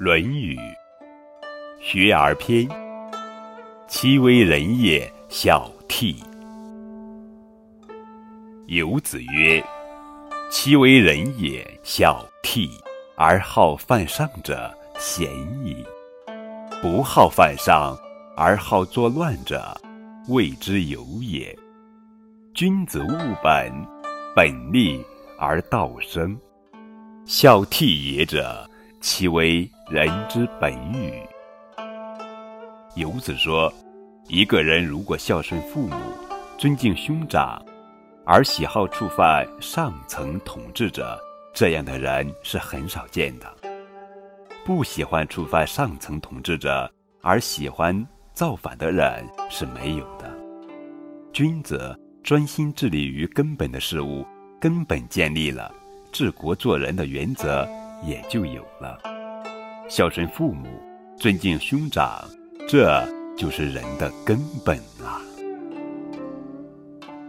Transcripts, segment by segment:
《论语·学而篇》：其为人也，孝悌。有子曰：“其为人也，孝悌，而好犯上者，贤矣；不好犯上，而好作乱者，谓之有也。君子务本，本立而道生。孝悌也者，其为？”人之本与。游子说：“一个人如果孝顺父母、尊敬兄长，而喜好触犯上层统治者，这样的人是很少见的；不喜欢触犯上层统治者，而喜欢造反的人是没有的。君子专心致力于根本的事物，根本建立了，治国做人的原则也就有了。”孝顺父母，尊敬兄长，这就是人的根本啊。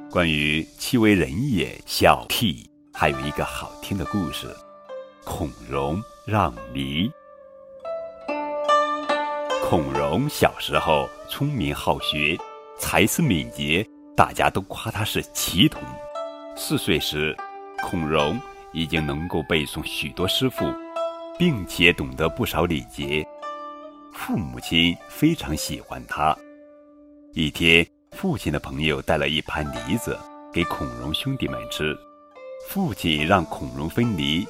关于其为人也，孝悌，还有一个好听的故事：孔融让梨。孔融小时候聪明好学，才思敏捷，大家都夸他是奇童。四岁时，孔融已经能够背诵许多诗赋。并且懂得不少礼节，父母亲非常喜欢他。一天，父亲的朋友带了一盘梨子给孔融兄弟们吃，父亲让孔融分梨，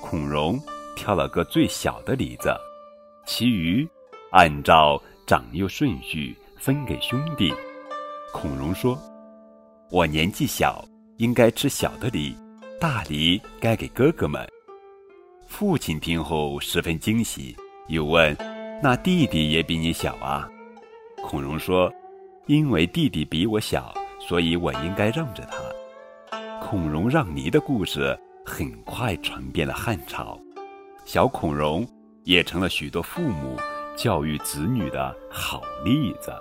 孔融挑了个最小的梨子，其余按照长幼顺序分给兄弟。孔融说：“我年纪小，应该吃小的梨，大梨该给哥哥们。”父亲听后十分惊喜，又问：“那弟弟也比你小啊？”孔融说：“因为弟弟比我小，所以我应该让着他。”孔融让梨的故事很快传遍了汉朝，小孔融也成了许多父母教育子女的好例子。